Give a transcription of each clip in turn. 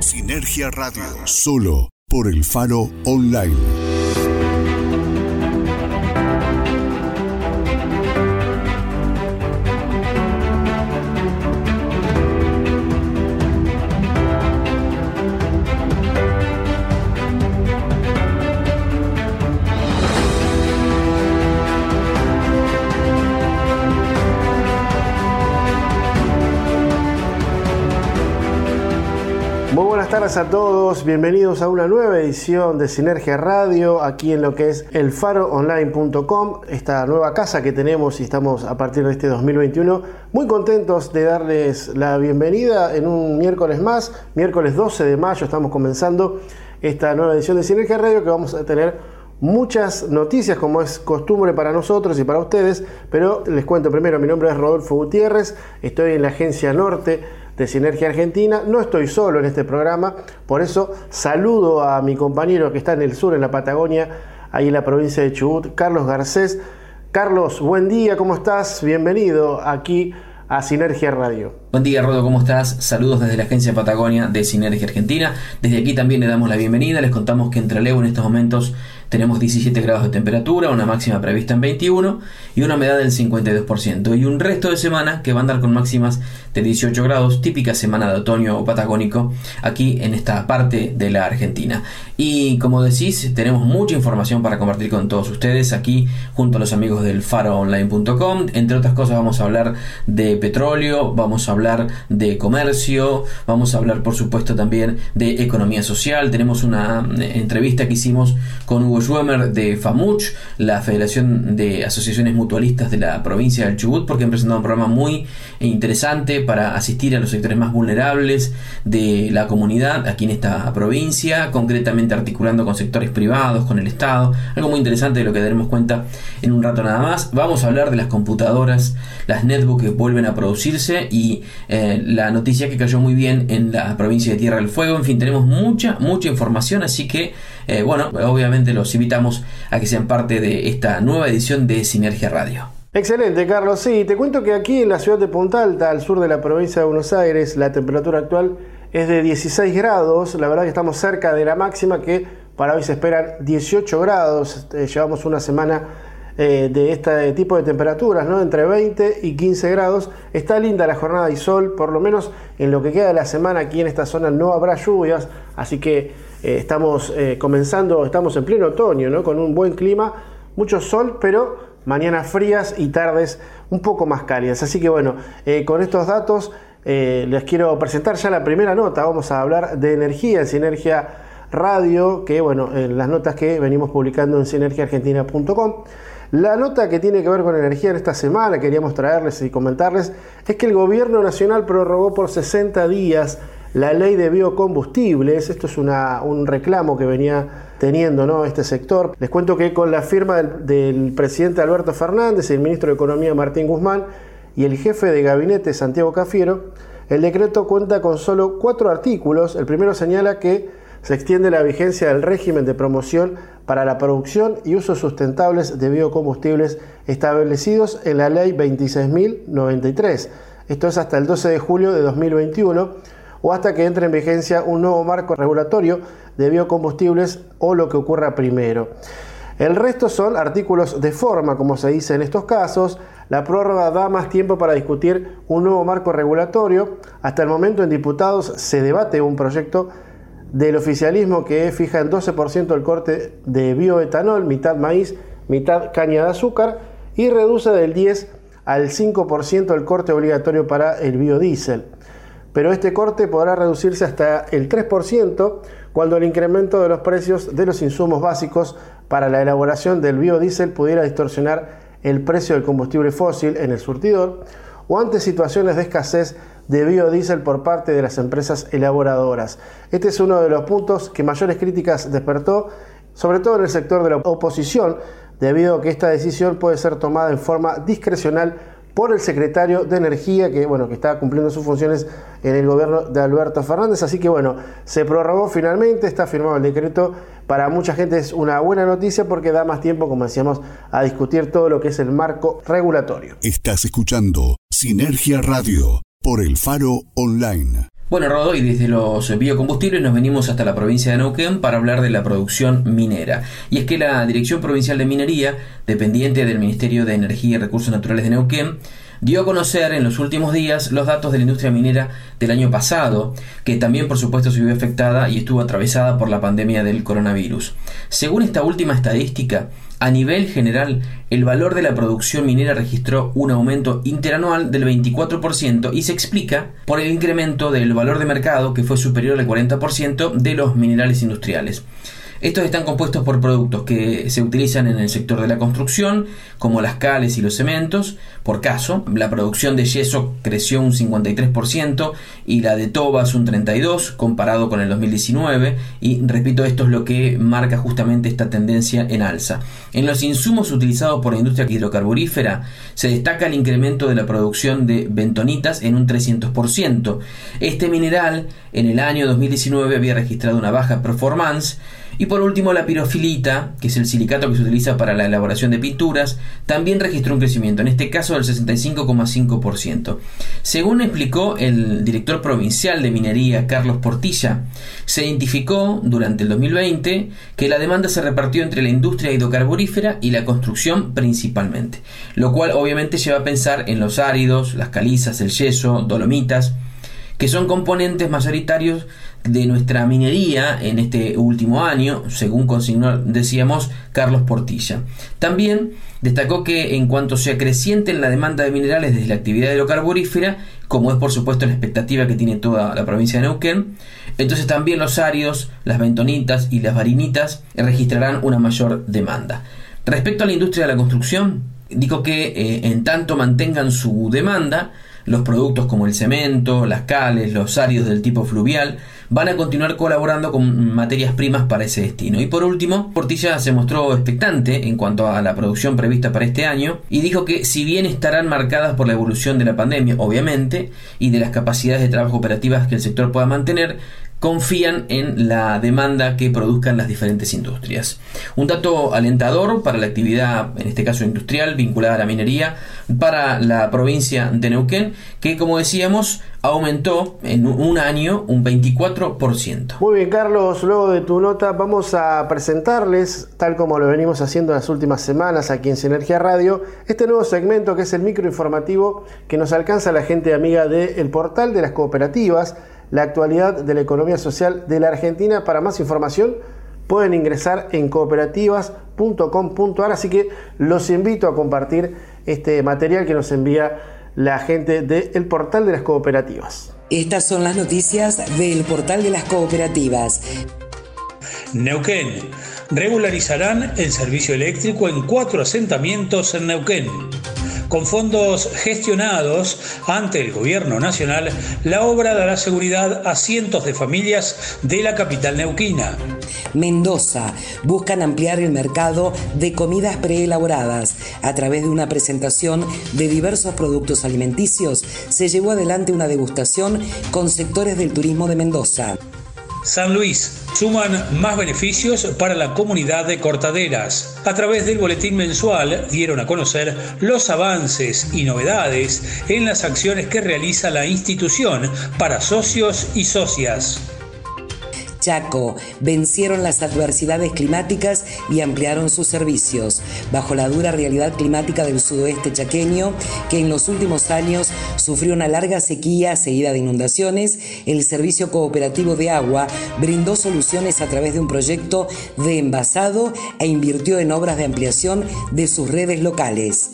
Sinergia Radio. Solo por el Faro Online. Tardes a todos, bienvenidos a una nueva edición de Sinergia Radio, aquí en lo que es elfaroonline.com, esta nueva casa que tenemos y estamos a partir de este 2021. Muy contentos de darles la bienvenida en un miércoles más, miércoles 12 de mayo, estamos comenzando esta nueva edición de Sinergia Radio que vamos a tener muchas noticias como es costumbre para nosotros y para ustedes, pero les cuento primero, mi nombre es Rodolfo Gutiérrez, estoy en la agencia Norte de Sinergia Argentina. No estoy solo en este programa, por eso saludo a mi compañero que está en el sur, en la Patagonia, ahí en la provincia de Chubut, Carlos Garcés. Carlos, buen día, ¿cómo estás? Bienvenido aquí a Sinergia Radio. Buen día, Rodo, ¿cómo estás? Saludos desde la agencia Patagonia de Sinergia Argentina. Desde aquí también le damos la bienvenida. Les contamos que entre Leo en estos momentos tenemos 17 grados de temperatura, una máxima prevista en 21 y una humedad del 52%. Y un resto de semana que va a andar con máximas de 18 grados, típica semana de otoño o patagónico aquí en esta parte de la Argentina. Y como decís, tenemos mucha información para compartir con todos ustedes aquí junto a los amigos del faroonline.com. Entre otras cosas vamos a hablar de petróleo, vamos a hablar de comercio, vamos a hablar por supuesto también de economía social. Tenemos una eh, entrevista que hicimos con Hugo Schwemmer de FAMUCH, la Federación de Asociaciones Mutualistas de la provincia del Chubut, porque han presentado un programa muy interesante para asistir a los sectores más vulnerables de la comunidad aquí en esta provincia, concretamente articulando con sectores privados, con el Estado, algo muy interesante de lo que daremos cuenta en un rato nada más. Vamos a hablar de las computadoras, las netbooks que vuelven a producirse y eh, la noticia que cayó muy bien en la provincia de Tierra del Fuego. En fin, tenemos mucha, mucha información, así que, eh, bueno, obviamente los invitamos a que sean parte de esta nueva edición de Sinergia Radio. Excelente, Carlos. Sí, te cuento que aquí en la ciudad de Punta Alta, al sur de la provincia de Buenos Aires, la temperatura actual es de 16 grados. La verdad que estamos cerca de la máxima que para hoy se esperan 18 grados. Eh, llevamos una semana eh, de este tipo de temperaturas, ¿no? Entre 20 y 15 grados. Está linda la jornada y sol, por lo menos en lo que queda de la semana aquí en esta zona no habrá lluvias, así que eh, estamos comenzando, estamos en pleno otoño. Con un buen clima, mucho sol, pero mañanas frías y tardes un poco más cálidas. Así que bueno, eh, con estos datos eh, les quiero presentar ya la primera nota. Vamos a hablar de energía, en Sinergia Radio, que bueno, en las notas que venimos publicando en sinergiaargentina.com. La nota que tiene que ver con energía en esta semana, queríamos traerles y comentarles, es que el gobierno nacional prorrogó por 60 días la ley de biocombustibles. Esto es un reclamo que venía teniendo ¿no? este sector. Les cuento que con la firma del, presidente Alberto Fernández, el ministro de Economía Martín Guzmán y el jefe de gabinete Santiago Cafiero, el decreto cuenta con solo cuatro artículos. El primero señala que se extiende la vigencia del régimen de promoción para la producción y usos sustentables de biocombustibles establecidos en la ley 26.093. Esto es hasta el 12 de julio de 2021 o hasta que entre en vigencia un nuevo marco regulatorio de biocombustibles o lo que ocurra primero. El resto son artículos de forma, como se dice en estos casos. La prórroga da más tiempo para discutir un nuevo marco regulatorio. Hasta el momento en diputados se debate un proyecto del oficialismo que fija en 12% el corte de bioetanol, mitad maíz, mitad caña de azúcar, y reduce del 10 al 5% el corte obligatorio para el biodiesel pero este corte podrá reducirse hasta el 3% cuando el incremento de los precios de los insumos básicos para la elaboración del biodiesel pudiera distorsionar el precio del combustible fósil en el surtidor o ante situaciones de escasez de biodiesel por parte de las empresas elaboradoras. Este es uno de los puntos que mayores críticas despertó, sobre todo en el sector de la oposición, debido a que esta decisión puede ser tomada en forma discrecional por el secretario de Energía, que bueno, que está cumpliendo sus funciones en el gobierno de Alberto Fernández. Así que bueno, se prorrogó finalmente, está firmado el decreto. Para mucha gente es una buena noticia porque da más tiempo, como decíamos, a discutir todo lo que es el marco regulatorio. Estás escuchando Sinergia Radio por el Faro Online. Bueno, Rodo, y desde los biocombustibles nos venimos hasta la provincia de Neuquén para hablar de la producción minera. Y es que la Dirección Provincial de Minería, dependiente del Ministerio de Energía y Recursos Naturales de Neuquén, dio a conocer en los últimos días los datos de la industria minera del año pasado, que también por supuesto se vio afectada y estuvo atravesada por la pandemia del coronavirus. Según esta última estadística, a nivel general, el valor de la producción minera registró un aumento interanual del 24% y se explica por el incremento del valor de mercado que fue superior al 40% de los minerales industriales. Estos están compuestos por productos que se utilizan en el sector de la construcción, como las cales y los cementos. Por caso, la producción de yeso creció un 53% y la de tobas un 32% comparado con el 2019. Y repito, esto es lo que marca justamente esta tendencia en alza. En los insumos utilizados por la industria hidrocarburífera se destaca el incremento de la producción de bentonitas en un 300%. Este mineral en el año 2019 había registrado una baja performance y por último, la pirofilita, que es el silicato que se utiliza para la elaboración de pinturas, también registró un crecimiento, en este caso del 65,5%. Según explicó el director provincial de minería, Carlos Portilla, se identificó durante el 2020 que la demanda se repartió entre la industria hidrocarburífera y la construcción principalmente, lo cual obviamente lleva a pensar en los áridos, las calizas, el yeso, dolomitas, que son componentes mayoritarios de nuestra minería en este último año, según consignó, decíamos, Carlos Portilla. También destacó que en cuanto sea creciente en la demanda de minerales desde la actividad hidrocarburífera, como es por supuesto la expectativa que tiene toda la provincia de Neuquén, entonces también los áridos, las bentonitas y las varinitas registrarán una mayor demanda. Respecto a la industria de la construcción, dijo que eh, en tanto mantengan su demanda, los productos como el cemento, las cales, los áridos del tipo fluvial, van a continuar colaborando con materias primas para ese destino. Y por último, Portilla se mostró expectante en cuanto a la producción prevista para este año y dijo que si bien estarán marcadas por la evolución de la pandemia, obviamente, y de las capacidades de trabajo operativas que el sector pueda mantener, confían en la demanda que produzcan las diferentes industrias. Un dato alentador para la actividad, en este caso industrial, vinculada a la minería, para la provincia de Neuquén, que como decíamos, aumentó en un año un 24%. Muy bien, Carlos, luego de tu nota vamos a presentarles, tal como lo venimos haciendo en las últimas semanas aquí en Sinergia Radio, este nuevo segmento que es el microinformativo que nos alcanza la gente amiga del portal de las cooperativas la actualidad de la economía social de la Argentina. Para más información pueden ingresar en cooperativas.com.ar, así que los invito a compartir este material que nos envía la gente del portal de las cooperativas. Estas son las noticias del portal de las cooperativas. Neuquén. Regularizarán el servicio eléctrico en cuatro asentamientos en Neuquén. Con fondos gestionados ante el Gobierno Nacional, la obra dará seguridad a cientos de familias de la capital neuquina. Mendoza. Buscan ampliar el mercado de comidas preelaboradas. A través de una presentación de diversos productos alimenticios, se llevó adelante una degustación con sectores del turismo de Mendoza. San Luis suman más beneficios para la comunidad de cortaderas. A través del boletín mensual dieron a conocer los avances y novedades en las acciones que realiza la institución para socios y socias. Chaco vencieron las adversidades climáticas y ampliaron sus servicios. Bajo la dura realidad climática del sudoeste chaqueño, que en los últimos años sufrió una larga sequía seguida de inundaciones, el Servicio Cooperativo de Agua brindó soluciones a través de un proyecto de envasado e invirtió en obras de ampliación de sus redes locales.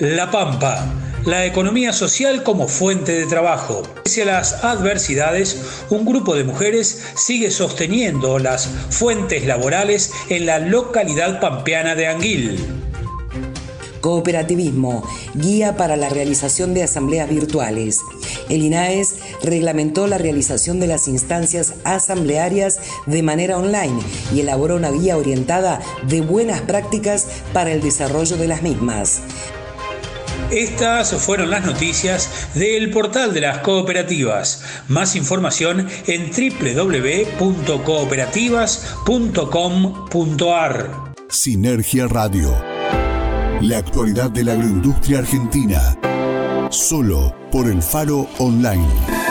La Pampa, la economía social como fuente de trabajo. Pese a las adversidades, un grupo de mujeres sigue sosteniendo las fuentes laborales en la localidad pampeana de Anguil. Cooperativismo, guía para la realización de asambleas virtuales. El INAES reglamentó la realización de las instancias asamblearias de manera online y elaboró una guía orientada de buenas prácticas para el desarrollo de las mismas. Estas fueron las noticias del portal de las cooperativas. Más información en www.cooperativas.com.ar. Sinergia Radio. La actualidad de la agroindustria argentina. Solo por el Faro Online.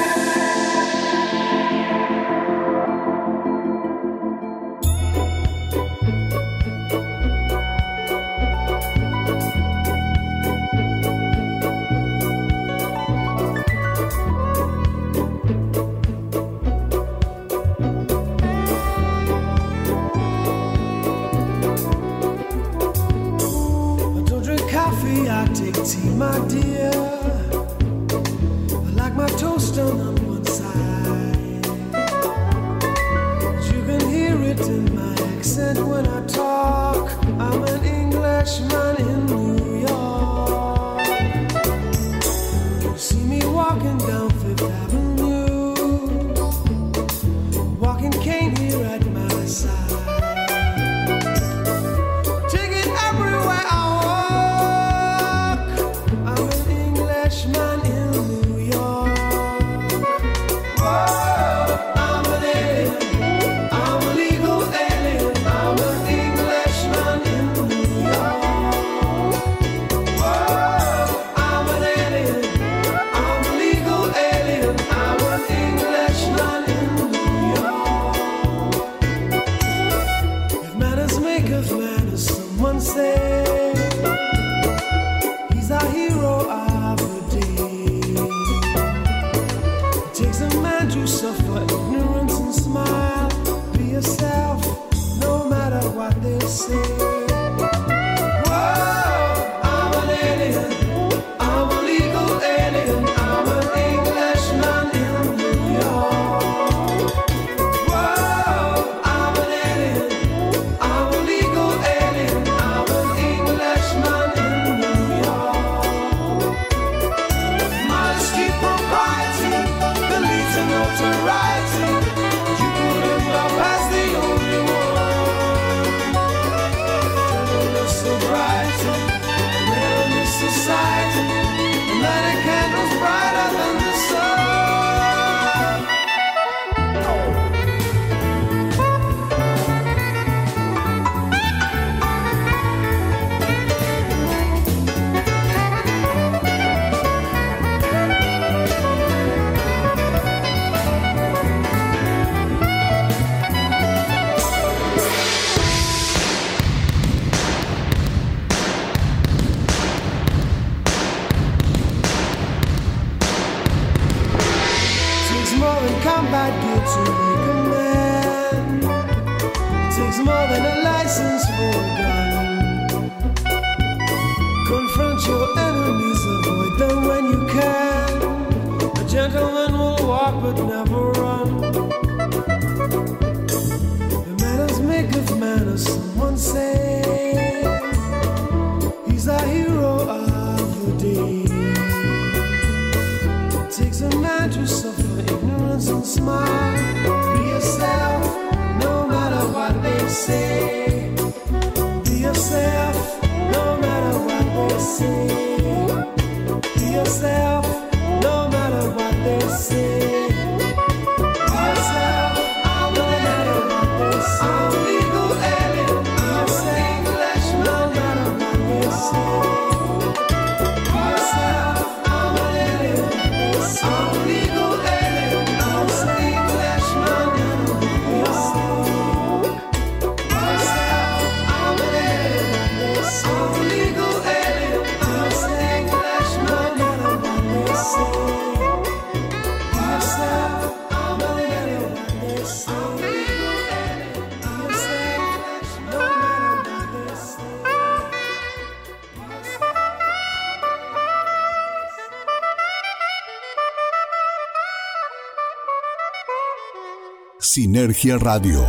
Sinergia Radio.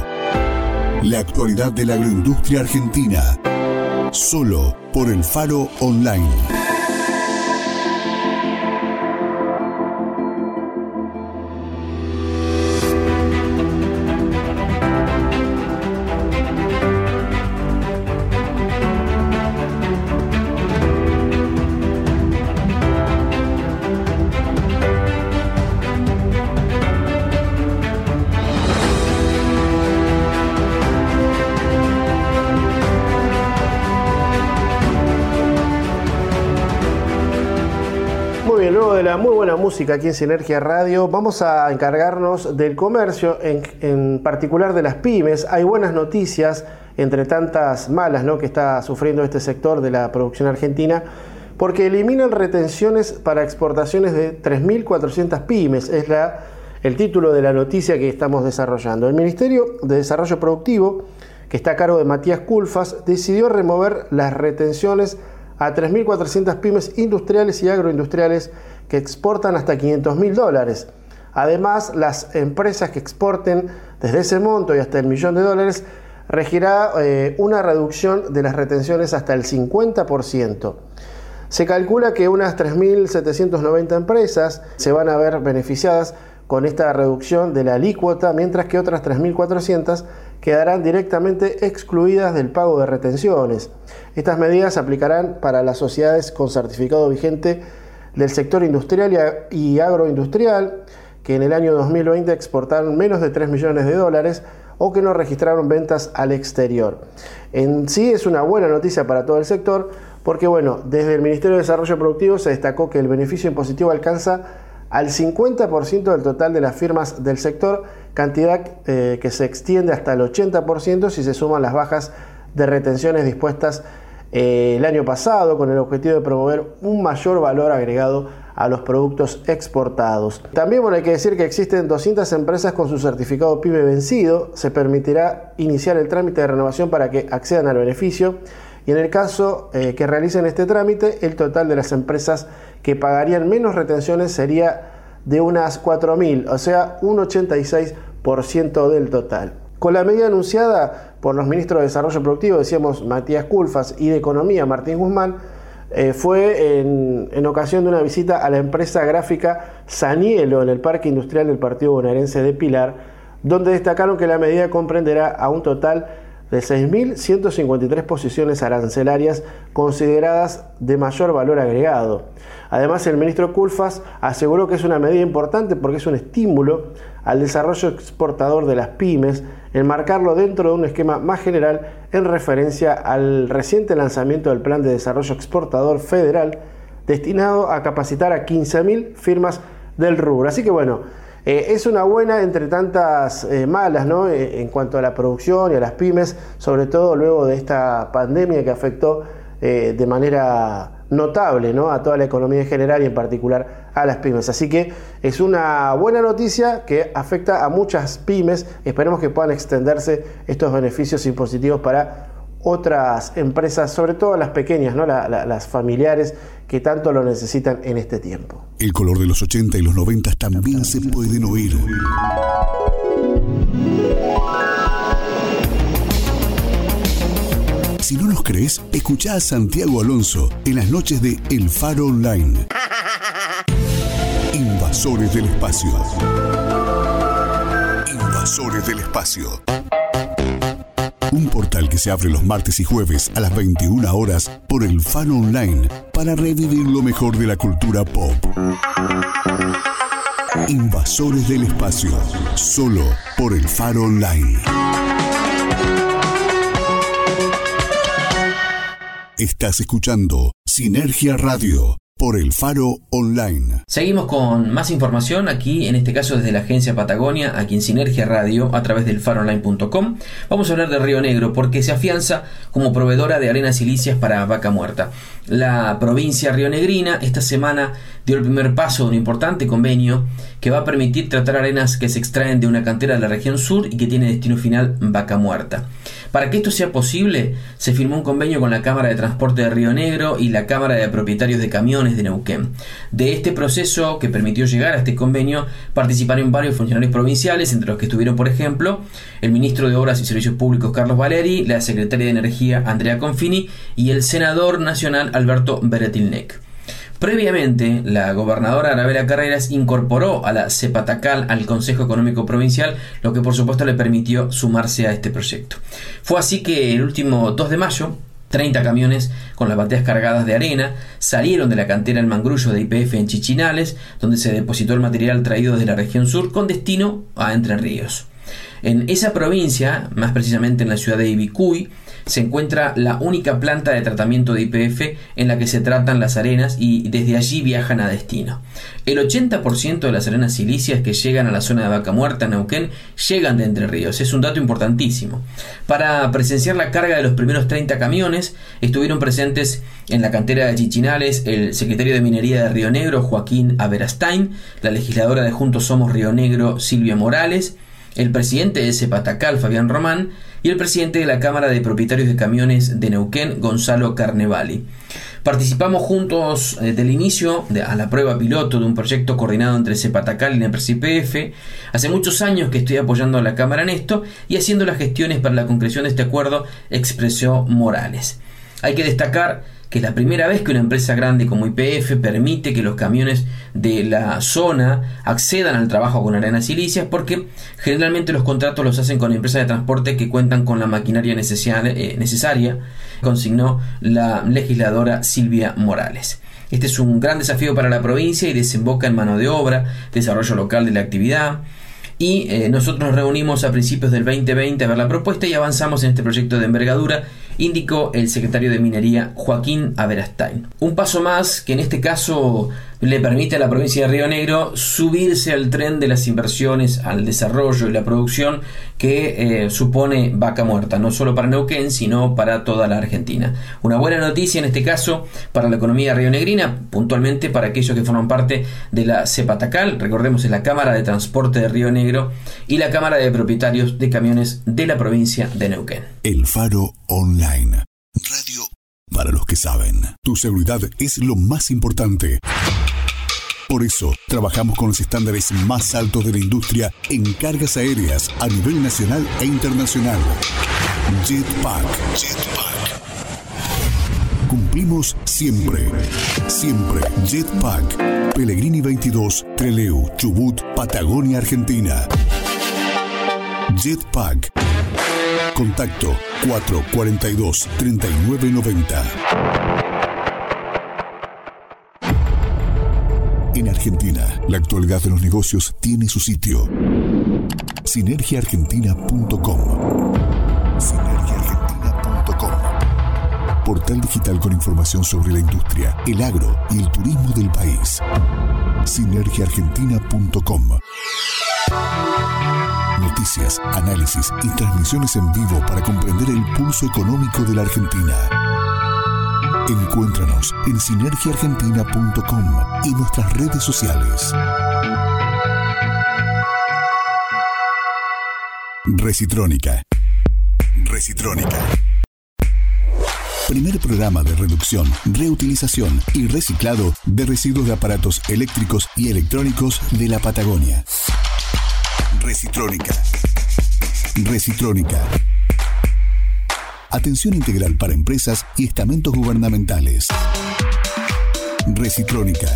La actualidad de la agroindustria argentina. Solo por el Faro Online. Música aquí en Sinergia Radio. Vamos a encargarnos del comercio, en, particular de las pymes. Hay buenas noticias entre tantas malas ¿no? que está sufriendo este sector de la producción argentina, porque eliminan retenciones para exportaciones de 3.400 pymes. Es la, el título de la noticia que estamos desarrollando. El Ministerio de Desarrollo Productivo, que está a cargo de Matías Culfas, decidió remover las retenciones a 3.400 pymes industriales y agroindustriales que exportan hasta 500 mil dólares. Además, las empresas que exporten desde ese monto y hasta el millón de dólares regirá eh, una reducción de las retenciones hasta el 50%. Se calcula que unas 3.790 empresas se van a ver beneficiadas con esta reducción de la alícuota, mientras que otras 3.400 quedarán directamente excluidas del pago de retenciones. Estas medidas se aplicarán para las sociedades con certificado vigente del sector industrial y agroindustrial que en el año 2020 exportaron menos de 3 millones de dólares o que no registraron ventas al exterior. En sí es una buena noticia para todo el sector porque bueno, desde el Ministerio de Desarrollo Productivo se destacó que el beneficio impositivo alcanza al 50% del total de las firmas del sector, cantidad eh, que se extiende hasta el 80% si se suman las bajas de retenciones dispuestas eh, el año pasado con el objetivo de promover un mayor valor agregado a los productos exportados. También bueno, hay que decir que existen 200 empresas con su certificado PYME vencido. Se permitirá iniciar el trámite de renovación para que accedan al beneficio. Y en el caso eh, que realicen este trámite, el total de las empresas que pagarían menos retenciones sería de unas 4.000, o sea, un 86% del total. Con la medida anunciada por los ministros de Desarrollo Productivo, decíamos Matías Culfas, y de Economía, Martín Guzmán, eh, fue en, ocasión de una visita a la empresa gráfica Sanielo en el Parque Industrial del Partido Bonaerense de Pilar, donde destacaron que la medida comprenderá a un total de 6.153 posiciones arancelarias consideradas de mayor valor agregado. Además, el ministro Culfas aseguró que es una medida importante porque es un estímulo al desarrollo exportador de las pymes, enmarcarlo dentro de un esquema más general en referencia al reciente lanzamiento del Plan de Desarrollo Exportador Federal destinado a capacitar a 15.000 firmas del rubro. Así que bueno, eh, es una buena entre tantas eh, malas ¿no? Eh, en cuanto a la producción y a las pymes, sobre todo luego de esta pandemia que afectó de manera notable ¿no? a toda la economía en general y en particular a las pymes. Así que es una buena noticia que afecta a muchas pymes. Esperemos que puedan extenderse estos beneficios impositivos para otras empresas, sobre todo las pequeñas, ¿no? las familiares que tanto lo necesitan en este tiempo. El color de los 80 y los 90 también se pueden oír. Si no nos crees, escucha a Santiago Alonso en las noches de El Faro Online. Invasores del Espacio. Invasores del Espacio. Un portal que se abre los martes y jueves a las 21 horas por el Fan Online para revivir lo mejor de la cultura pop. Invasores del Espacio, solo por el Faro Online. Estás escuchando Sinergia Radio por el Faro Online. Seguimos con más información aquí, en este caso desde la agencia Patagonia, aquí en Sinergia Radio, a través del faroonline.com. Vamos a hablar de Río Negro porque se afianza como proveedora de arenas silicias para vaca muerta. La provincia rionegrina esta semana dio el primer paso de un importante convenio que va a permitir tratar arenas que se extraen de una cantera de la región sur y que tiene destino final vaca muerta. Para que esto sea posible, se firmó un convenio con la Cámara de Transporte de Río Negro y la Cámara de Propietarios de Camiones de Neuquén. De este proceso que permitió llegar a este convenio participaron varios funcionarios provinciales, entre los que estuvieron, por ejemplo, el ministro de Obras y Servicios Públicos Carlos Valeri, la secretaria de Energía Andrea Confini y el senador nacional Alberto Beretilnec. Previamente, la gobernadora Arabela Carreras incorporó a la Cepatacal al Consejo Económico Provincial, lo que por supuesto le permitió sumarse a este proyecto. Fue así que el último 2 de mayo, 30 camiones con las bateas cargadas de arena salieron de la cantera El Mangrullo de IPF en Chichinales, donde se depositó el material traído desde la región sur con destino a Entre Ríos. En esa provincia, más precisamente en la ciudad de Ibicuy, se encuentra la única planta de tratamiento de IPF en la que se tratan las arenas y desde allí viajan a destino. El 80% de las arenas silicias que llegan a la zona de Vaca Muerta, Neuquén, llegan de Entre Ríos. Es un dato importantísimo. Para presenciar la carga de los primeros 30 camiones, estuvieron presentes en la cantera de Chichinales el secretario de Minería de Río Negro, Joaquín Averastain, la legisladora de Juntos Somos Río Negro, Silvia Morales, el presidente de Cepatacal, Fabián Román, y el presidente de la Cámara de Propietarios de Camiones de Neuquén, Gonzalo Carnevali. Participamos juntos desde eh, el inicio a la prueba piloto de un proyecto coordinado entre Cepatacal y NEPRSIPF. Hace muchos años que estoy apoyando a la Cámara en esto y haciendo las gestiones para la concreción de este acuerdo, expresó Morales. Hay que destacar que es la primera vez que una empresa grande como IPF permite que los camiones de la zona accedan al trabajo con arenas silicias porque generalmente los contratos los hacen con empresas de transporte que cuentan con la maquinaria eh, necesaria, consignó la legisladora Silvia Morales. Este es un gran desafío para la provincia y desemboca en mano de obra, desarrollo local de la actividad, y eh, nosotros nos reunimos a principios del 2020 a ver la propuesta y avanzamos en este proyecto de envergadura indicó el secretario de Minería Joaquín Averastain. Un paso más que en este caso le permite a la provincia de Río Negro subirse al tren de las inversiones, al desarrollo y la producción que eh, supone vaca muerta, no solo para Neuquén, sino para toda la Argentina. Una buena noticia en este caso para la economía rionegrina, puntualmente para aquellos que forman parte de la CEPATACAL, recordemos es la Cámara de Transporte de Río Negro y la Cámara de Propietarios de Camiones de la provincia de Neuquén. El Faro Online. Radio para los que saben. Tu seguridad es lo más importante. Por eso, trabajamos con los estándares más altos de la industria en cargas aéreas a nivel nacional e internacional. Jetpack. Jetpack. Cumplimos siempre. Siempre. Jetpack. Pellegrini 22, Treleu, Chubut, Patagonia, Argentina. Jetpack. Contacto 442 3990. En Argentina, la actualidad de los negocios tiene su sitio. Sinergiaargentina.com. Sinergiaargentina.com. Portal digital con información sobre la industria, el agro y el turismo del país. Sinergiaargentina.com. Noticias, análisis y transmisiones en vivo para comprender el pulso económico de la Argentina. Encuéntranos en sinergiaargentina.com y nuestras redes sociales. Recitrónica. Recitrónica. Primer programa de reducción, reutilización y reciclado de residuos de aparatos eléctricos y electrónicos de la Patagonia. Recitrónica. Recitrónica Atención integral para empresas y estamentos gubernamentales. Recitrónica.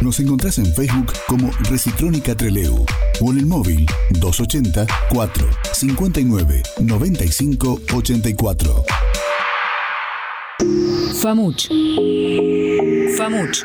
Nos encontrás en Facebook como Recitrónica Treleu o en el móvil 280 4 59 95 84. FAMUCH. FAMUCH.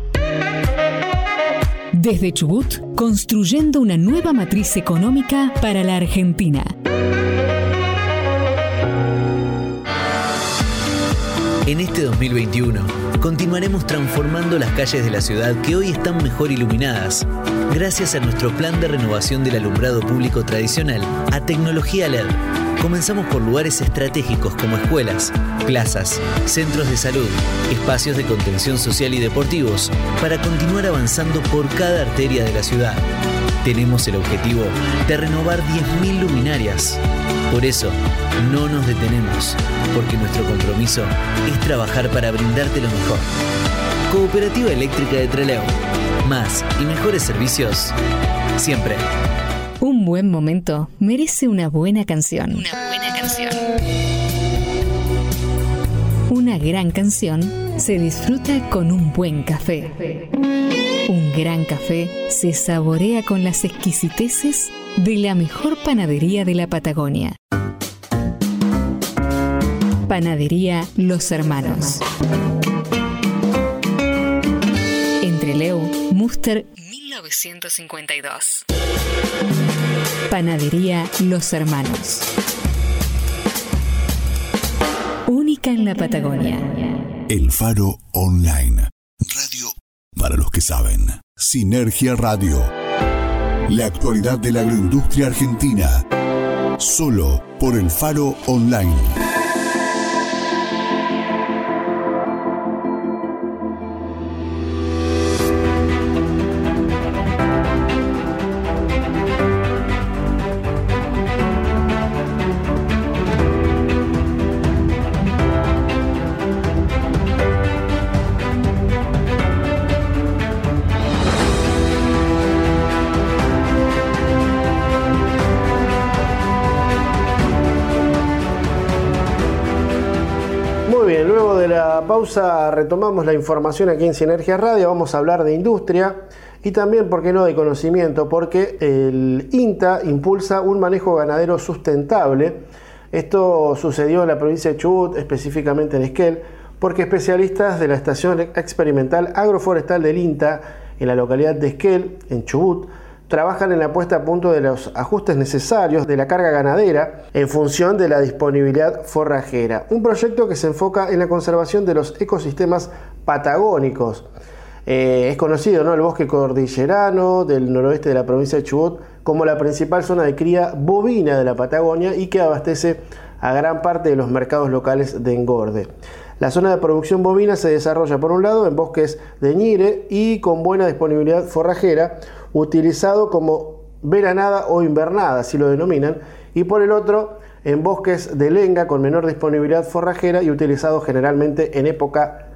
Desde Chubut, construyendo una nueva matriz económica para la Argentina. En este 2021, continuaremos transformando las calles de la ciudad que hoy están mejor iluminadas, gracias a nuestro plan de renovación del alumbrado público tradicional a tecnología LED. Comenzamos por lugares estratégicos como escuelas, plazas, centros de salud, espacios de contención social y deportivos, para continuar avanzando por cada arteria de la ciudad. Tenemos el objetivo de renovar 10.000 luminarias. Por eso, no nos detenemos, porque nuestro compromiso es trabajar para brindarte lo mejor. Cooperativa Eléctrica de Trelew. Más y mejores servicios siempre. Buen momento merece una buena canción. Una buena canción. Una gran canción se disfruta con un buen café. Un gran café se saborea con las exquisiteces de la mejor panadería de la Patagonia. Panadería Los Hermanos. Entre Leu, Muster 1952. Panadería Los Hermanos. Única en la Patagonia. El Faro Online. Radio para los que saben. Sinergia Radio. La actualidad de la agroindustria argentina. Solo por el Faro Online. Retomamos la información aquí en Sinergia Radio, vamos a hablar de industria y también, ¿por qué no?, de conocimiento, porque el INTA impulsa un manejo ganadero sustentable. Esto sucedió en la provincia de Chubut, específicamente en Esquel, porque especialistas de la Estación Experimental Agroforestal del INTA en la localidad de Esquel, en Chubut, trabajan en la puesta a punto de los ajustes necesarios de la carga ganadera en función de la disponibilidad forrajera. Un proyecto que se enfoca en la conservación de los ecosistemas patagónicos. Eh, es conocido ¿no? el bosque cordillerano del noroeste de la provincia de Chubut como la principal zona de cría bovina de la Patagonia y que abastece a gran parte de los mercados locales de engorde. La zona de producción bovina se desarrolla por un lado en bosques de ñire y con buena disponibilidad forrajera, utilizado como veranada o invernada, así lo denominan, y por el otro en bosques de lenga con menor disponibilidad forrajera y utilizado generalmente en época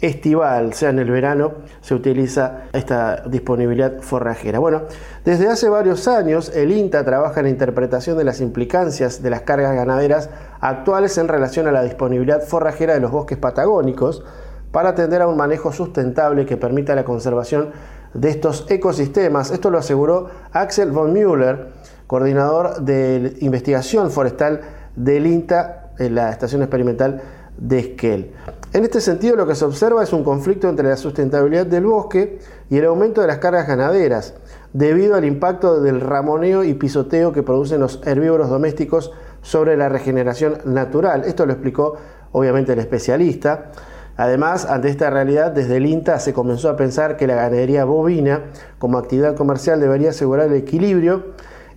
estival, sea en el verano, se utiliza esta disponibilidad forrajera. Bueno, desde hace varios años el INTA trabaja en la interpretación de las implicancias de las cargas ganaderas actuales en relación a la disponibilidad forrajera de los bosques patagónicos para atender a un manejo sustentable que permita la conservación de estos ecosistemas. Esto lo aseguró Axel von Müller, coordinador de investigación forestal del INTA en la estación experimental de Esquel. En este sentido, lo que se observa es un conflicto entre la sustentabilidad del bosque y el aumento de las cargas ganaderas, debido al impacto del ramoneo y pisoteo que producen los herbívoros domésticos sobre la regeneración natural. Esto lo explicó obviamente el especialista. Además, ante esta realidad, desde el INTA se comenzó a pensar que la ganadería bovina como actividad comercial debería asegurar el equilibrio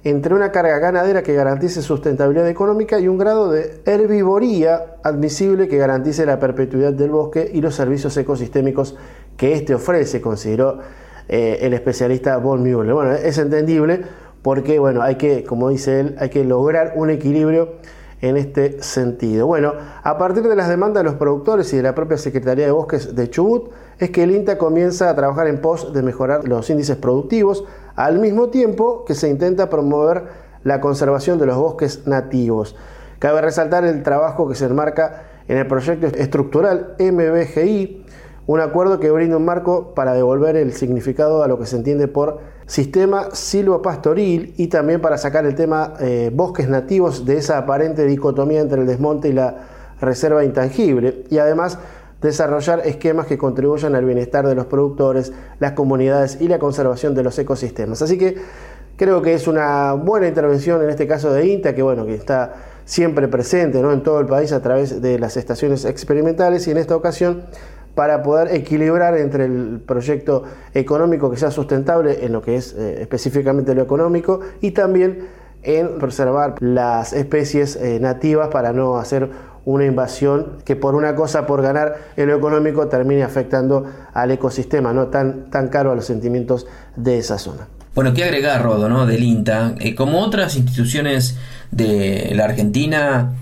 entre una carga ganadera que garantice sustentabilidad económica y un grado de herbivoría admisible que garantice la perpetuidad del bosque y los servicios ecosistémicos que éste ofrece, consideró eh, el especialista Von Müller. Bueno, es entendible porque, bueno, hay que, como dice él, hay que lograr un equilibrio en este sentido. Bueno, a partir de las demandas de los productores y de la propia Secretaría de Bosques de Chubut, es que el INTA comienza a trabajar en pos de mejorar los índices productivos, al mismo tiempo que se intenta promover la conservación de los bosques nativos. Cabe resaltar el trabajo que se enmarca en el proyecto estructural MBGI, un acuerdo que brinda un marco para devolver el significado a lo que se entiende por sistema silvopastoril y también para sacar el tema eh, bosques nativos de esa aparente dicotomía entre el desmonte y la reserva intangible y además desarrollar esquemas que contribuyan al bienestar de los productores, las comunidades y la conservación de los ecosistemas. Así que creo que es una buena intervención en este caso de INTA, que bueno, que está siempre presente ¿no? en todo el país a través de las estaciones experimentales y en esta ocasión para poder equilibrar entre el proyecto económico que sea sustentable en lo que es eh, específicamente lo económico y también en preservar las especies eh, nativas para no hacer una invasión que por una cosa, por ganar en lo económico, termine afectando al ecosistema, no tan, tan caro a los sentimientos de esa zona. Bueno, ¿qué agregar, Rodo, ¿no? del INTA? Eh, como otras instituciones de la Argentina,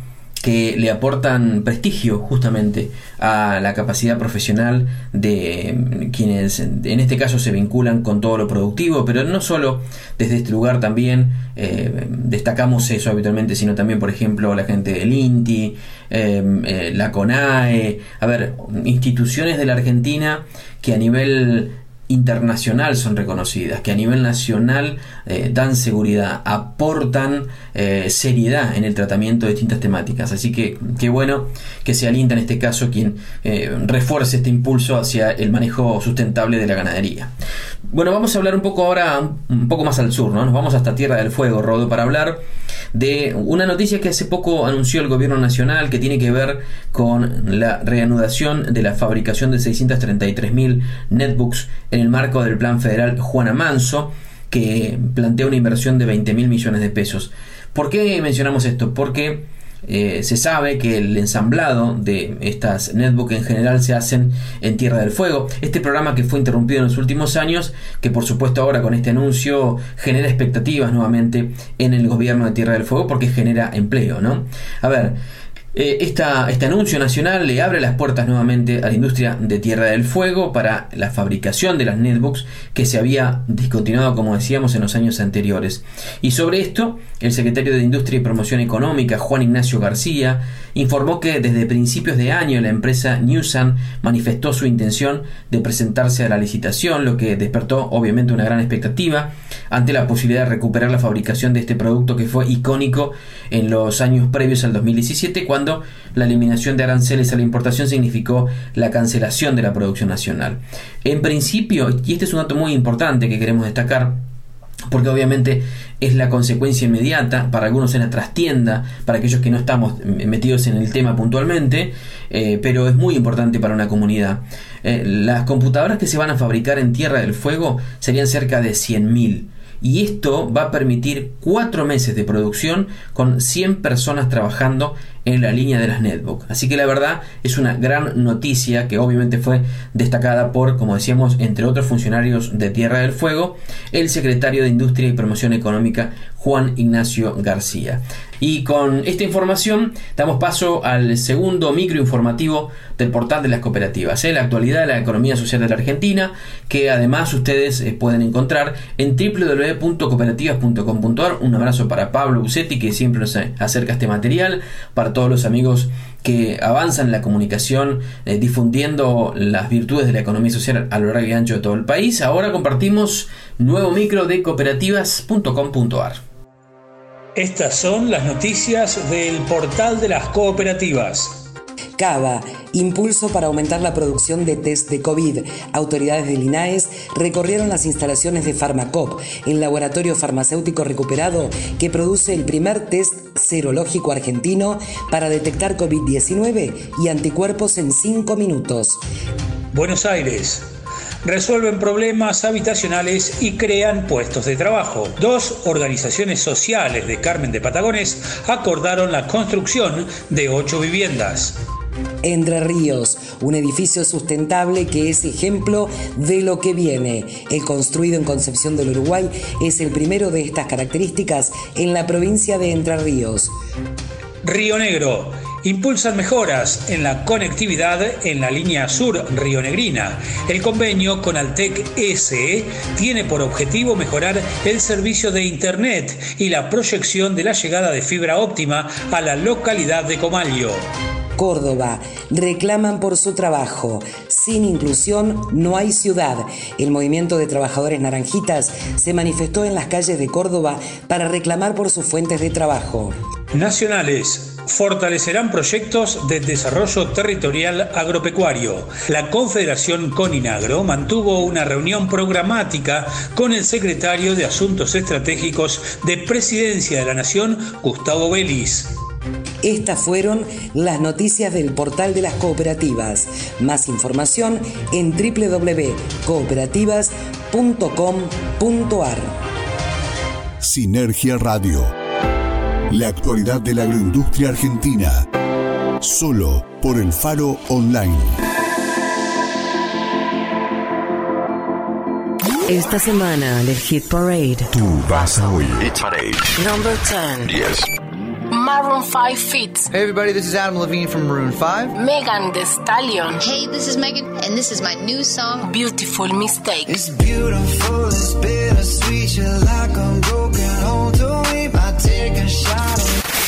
que le aportan prestigio justamente a la capacidad profesional de quienes en este caso se vinculan con todo lo productivo, pero no solo desde este lugar también eh, destacamos eso habitualmente, sino también por ejemplo la gente del INTI, eh, eh, la CONAE, a ver, instituciones de la Argentina que a nivel internacional son reconocidas, que a nivel nacional eh, dan seguridad, aportan eh, seriedad en el tratamiento de distintas temáticas. Así que qué bueno que sea el en este caso quien eh, refuerce este impulso hacia el manejo sustentable de la ganadería. Bueno, vamos a hablar un poco ahora, un poco más al sur, ¿no? Nos vamos hasta Tierra del Fuego, Rodo, para hablar de una noticia que hace poco anunció el gobierno nacional que tiene que ver con la reanudación de la fabricación de 633.000 netbooks en el marco del plan federal Juana Manso, que plantea una inversión de 20 mil millones de pesos. ¿Por qué mencionamos esto? Porque eh, se sabe que el ensamblado de estas netbooks en general se hacen en Tierra del Fuego. Este programa que fue interrumpido en los últimos años, que por supuesto ahora con este anuncio genera expectativas nuevamente en el gobierno de Tierra del Fuego porque genera empleo, ¿no? A ver, eh, este anuncio nacional le abre las puertas nuevamente a la industria de Tierra del Fuego para la fabricación de las netbooks que se había discontinuado, como decíamos, en los años anteriores. Y sobre esto, el secretario de Industria y Promoción Económica, Juan Ignacio García, informó que desde principios de año la empresa Newsan manifestó su intención de presentarse a la licitación, lo que despertó obviamente una gran expectativa ante la posibilidad de recuperar la fabricación de este producto que fue icónico en los años previos al 2017, cuando la eliminación de aranceles a la importación significó la cancelación de la producción nacional. En principio, y este es un dato muy importante que queremos destacar, porque obviamente es la consecuencia inmediata, para algunos en la trastienda, para aquellos que no estamos metidos en el tema puntualmente, eh, pero es muy importante para una comunidad. Eh, las computadoras que se van a fabricar en Tierra del Fuego serían cerca de 100.000 y esto va a permitir cuatro meses de producción con 100 personas trabajando en la línea de las netbook. Así que la verdad es una gran noticia que obviamente fue destacada por, como decíamos, entre otros funcionarios de Tierra del Fuego, el secretario de Industria y Promoción Económica, Juan Ignacio García. Y con esta información damos paso al segundo microinformativo del portal de las cooperativas, ¿eh? la actualidad de la economía social de la Argentina, que además ustedes eh, pueden encontrar en www.cooperativas.com.ar. Un abrazo para Pablo Bucetti, que siempre nos acerca este material, para todos los amigos que avanzan en la comunicación eh, difundiendo las virtudes de la economía social a lo largo y ancho de todo el país. Ahora compartimos nuevo micro de cooperativas.com.ar. Estas son las noticias del portal de las cooperativas. Cava, impulso para aumentar la producción de test de COVID. Autoridades del INAES recorrieron las instalaciones de Farmacop, el laboratorio farmacéutico recuperado que produce el primer test serológico argentino para detectar COVID-19 y anticuerpos en 5 minutos. Buenos Aires, resuelven problemas habitacionales y crean puestos de trabajo. Dos organizaciones sociales de Carmen de Patagones acordaron la construcción de ocho viviendas. Entre Ríos, un edificio sustentable que es ejemplo de lo que viene. El construido en Concepción del Uruguay es el primero de estas características en la provincia de Entre Ríos. Río Negro. Impulsan mejoras en la conectividad en la línea sur rionegrina. El convenio con Altec SE tiene por objetivo mejorar el servicio de Internet y la proyección de la llegada de fibra óptima a la localidad de Comallo. Córdoba. Reclaman por su trabajo. Sin inclusión no hay ciudad. El movimiento de trabajadores naranjitas se manifestó en las calles de Córdoba para reclamar por sus fuentes de trabajo. Nacionales fortalecerán proyectos de desarrollo territorial agropecuario. La Confederación Coninagro mantuvo una reunión programática con el secretario de Asuntos Estratégicos de Presidencia de la Nación, Gustavo Vélez. Estas fueron las noticias del portal de las cooperativas. Más información en www.cooperativas.com.ar. Sinergia Radio. La actualidad de la agroindustria argentina. Solo por el Faro Online. Esta semana el Hit Parade. Tú vas a oír. Hit Parade. Number 10. 10. Maroon 5 Fits. Hey everybody, this is Adam Levine from Maroon 5. Megan Thee Stallion. Hey, this is Megan, and this is my new song, Beautiful Mistake. It's beautiful, it's bittersweet. You're like a broken home take a shot.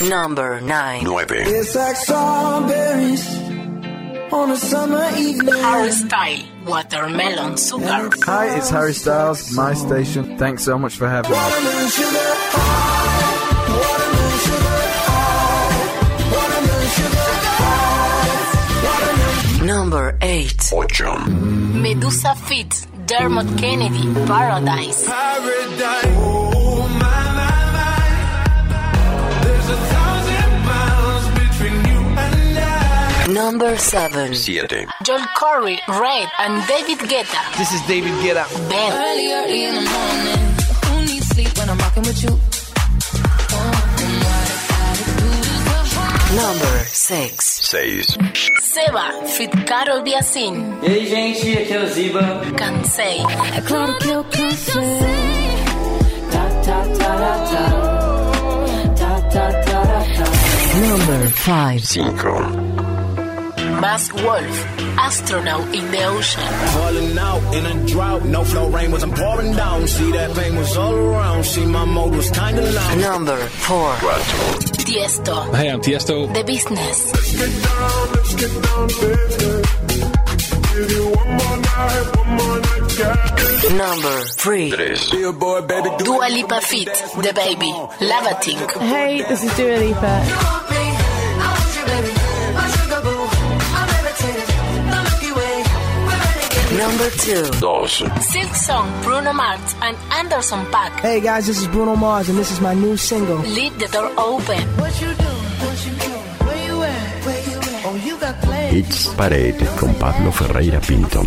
Number 9. 9. It's like strawberries on a summer evening. Harry Style. Watermelon Sugar. Hi, it's Harry Styles, my station. Thanks so much for having me. Watermelon sugar, oh, watermelon sugar, oh, watermelon sugar, oh, watermelon Number 8. 8. Medusa Fits. Dermot Kennedy. Paradise. paradise. Number 7. 7. Joel Corey, Red, and David Guetta. This is David Guetta. Ben. early, early in the morning. Who needs sleep when I'm rocking with you? Number 6. 6. Seba, Fit Carol Biasin. E aí, gente, aqui é o Ziba. Cansei. É claro que eu cansei. Tá, tá, tá, tá, tá, tá, tá, tá. Number 5. 5. Mask Wolf, Astronaut in the Ocean. Falling out in a drought, no flow rain wasn't pouring down. See that pain was all around. See my mode was kinda loud. Number 4. 4. Tiesto, Hey, I'm Tiesto. The Business. Let's get down, let's get down to. Give you one more night, one more night, got it. Number 3. 3. Baby, do Dua Lipa Fit, The Baby, Lavating. Hey, this is Dua Lipa. Number 2. 2. Silk Song, Bruno Mars, and Anderson Paak. Hey guys, this is Bruno Mars and this is my new single. Leave the door open. What you do? What you do? Hits Parade con Pablo Ferreira Pinto.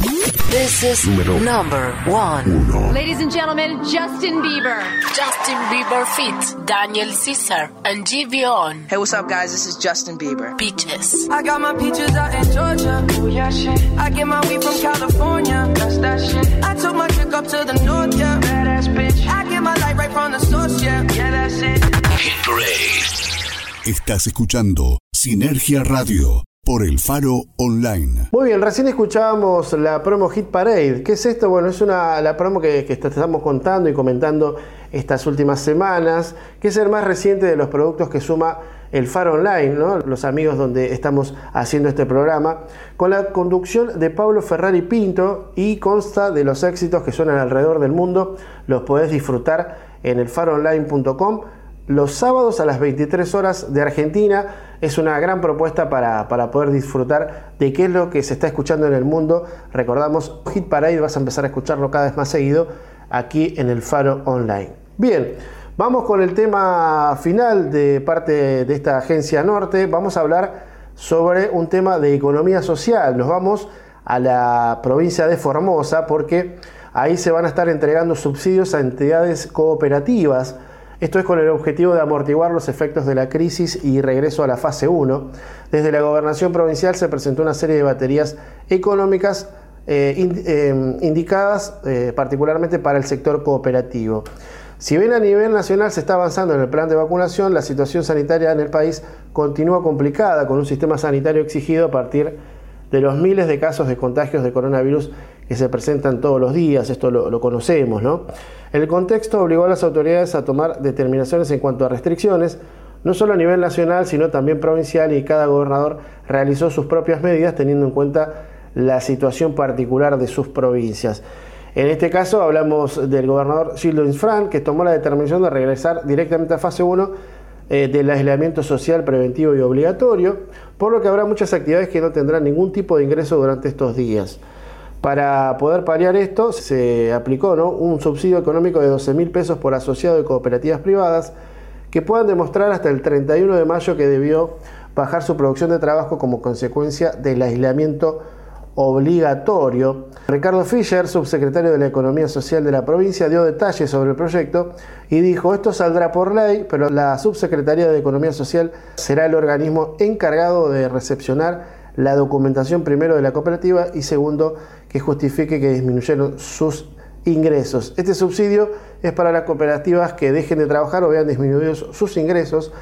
This is Número number 1. 1. Ladies and gentlemen, Justin Bieber. Justin Bieber Fit, Daniel Caesar, and Giveon. Hey, what's up, guys? This is Justin Bieber. Peaches. I got my peaches out in Georgia. Oh yeah, shit. I get my weed from California. That's that shit. I took my chick up to the north, yeah. Badass bitch. I get my light right from the source, yeah. Yeah, that's it. Hit Parade. Estás escuchando Sinergia Radio por el Faro Online. Muy bien, recién escuchábamos la promo Hit Parade. ¿Qué es esto? Bueno, es una, la promo que, estamos contando y comentando estas últimas semanas, que es el más reciente de los productos que suma el Faro Online, los amigos donde estamos haciendo este programa, con la conducción de Pablo Ferrari Pinto y consta de los éxitos que suenan alrededor del mundo. Los podés disfrutar en el faroonline.com los sábados a las 23 horas de Argentina. Es una gran propuesta para, para, poder disfrutar de qué es lo que se está escuchando en el mundo. Recordamos, Hit Parade vas a empezar a escucharlo cada vez más seguido aquí en el Faro Online. Bien, vamos con el tema final de parte de esta agencia norte. Vamos a hablar sobre un tema de economía social. Nos vamos a la provincia de Formosa porque ahí se van a estar entregando subsidios a entidades cooperativas esto es con el objetivo de amortiguar los efectos de la crisis y regreso a la fase 1. Desde la gobernación provincial se presentó una serie de baterías económicas eh, eh, indicadas eh, particularmente para el sector cooperativo. Si bien a nivel nacional se está avanzando en el plan de vacunación, la situación sanitaria en el país continúa complicada con un sistema sanitario exigido a partir de los miles de casos de contagios de coronavirus que se presentan todos los días, esto lo, conocemos, ¿no? El contexto obligó a las autoridades a tomar determinaciones en cuanto a restricciones, no solo a nivel nacional, sino también provincial, y cada gobernador realizó sus propias medidas teniendo en cuenta la situación particular de sus provincias. En este caso hablamos del gobernador Gilles Fran, que tomó la determinación de regresar directamente a fase 1 eh, del aislamiento social preventivo y obligatorio, por lo que habrá muchas actividades que no tendrán ningún tipo de ingreso durante estos días. Para poder paliar esto, se aplicó un subsidio económico de 12 mil pesos por asociado de cooperativas privadas que puedan demostrar hasta el 31 de mayo que debió bajar su producción de trabajo como consecuencia del aislamiento obligatorio. Ricardo Fischer, subsecretario de la Economía Social de la provincia, dio detalles sobre el proyecto y dijo, esto saldrá por ley, pero la Subsecretaría de Economía Social será el organismo encargado de recepcionar la documentación primero de la cooperativa y segundo que justifique que disminuyeron sus ingresos. Este subsidio es para las cooperativas que dejen de trabajar o vean disminuidos sus ingresos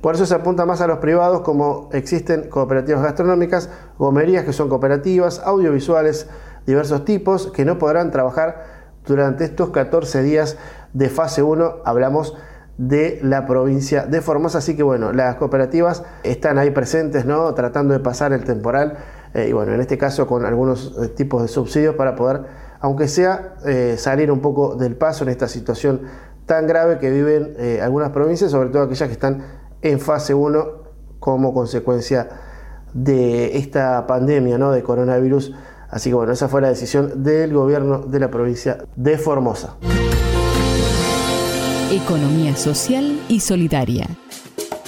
por eso se apunta más a los privados como existen cooperativas gastronómicas, gomerías que son cooperativas, audiovisuales, diversos tipos que no podrán trabajar durante estos 14 días de fase 1. Hablamos de la provincia de Formosa, así que bueno, las cooperativas están ahí presentes, ¿no? Tratando de pasar el temporal eh, y bueno, en este caso con algunos eh, tipos de subsidios para poder, aunque sea, eh, salir un poco del paso en esta situación tan grave que viven algunas provincias, sobre todo aquellas que están en fase 1 como consecuencia de esta pandemia ¿no? de coronavirus. Así que bueno, esa fue la decisión del gobierno de la provincia de Formosa. Economía social y solidaria.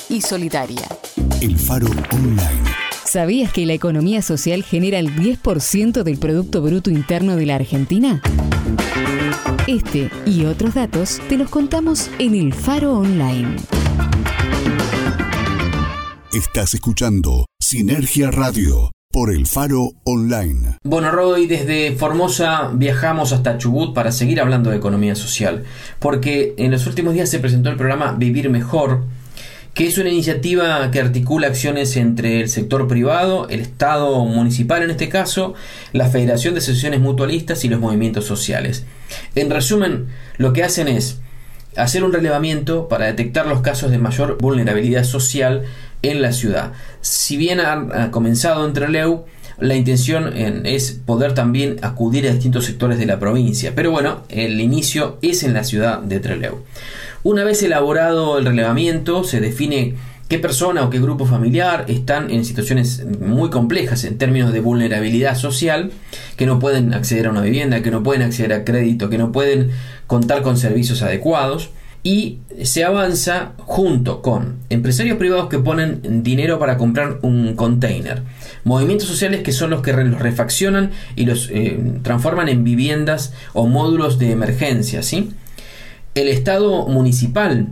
Y solidaria. El Faro Online. ¿Sabías que la economía social genera el 10% del Producto Bruto Interno de la Argentina? Este y otros datos te los contamos en el Faro Online. Estás escuchando Sinergia Radio por el Faro Online. Bueno, Roy, desde Formosa viajamos hasta Chubut para seguir hablando de economía social, porque en los últimos días se presentó el programa Vivir Mejor, que es una iniciativa que articula acciones entre el sector privado, el Estado municipal en este caso, la Federación de Asociaciones Mutualistas y los movimientos sociales. En resumen, lo que hacen es hacer un relevamiento para detectar los casos de mayor vulnerabilidad social en la ciudad. Si bien ha, comenzado en Trelew, la intención es poder también acudir a distintos sectores de la provincia. Pero bueno, el inicio es en la ciudad de Trelew. Una vez elaborado el relevamiento, se define qué persona o qué grupo familiar están en situaciones muy complejas en términos de vulnerabilidad social, que no pueden acceder a una vivienda, que no pueden acceder a crédito, que no pueden contar con servicios adecuados y se avanza junto con empresarios privados que ponen dinero para comprar un container, movimientos sociales que son los que los refaccionan y los eh, transforman en viviendas o módulos de emergencia, ¿sí? El Estado municipal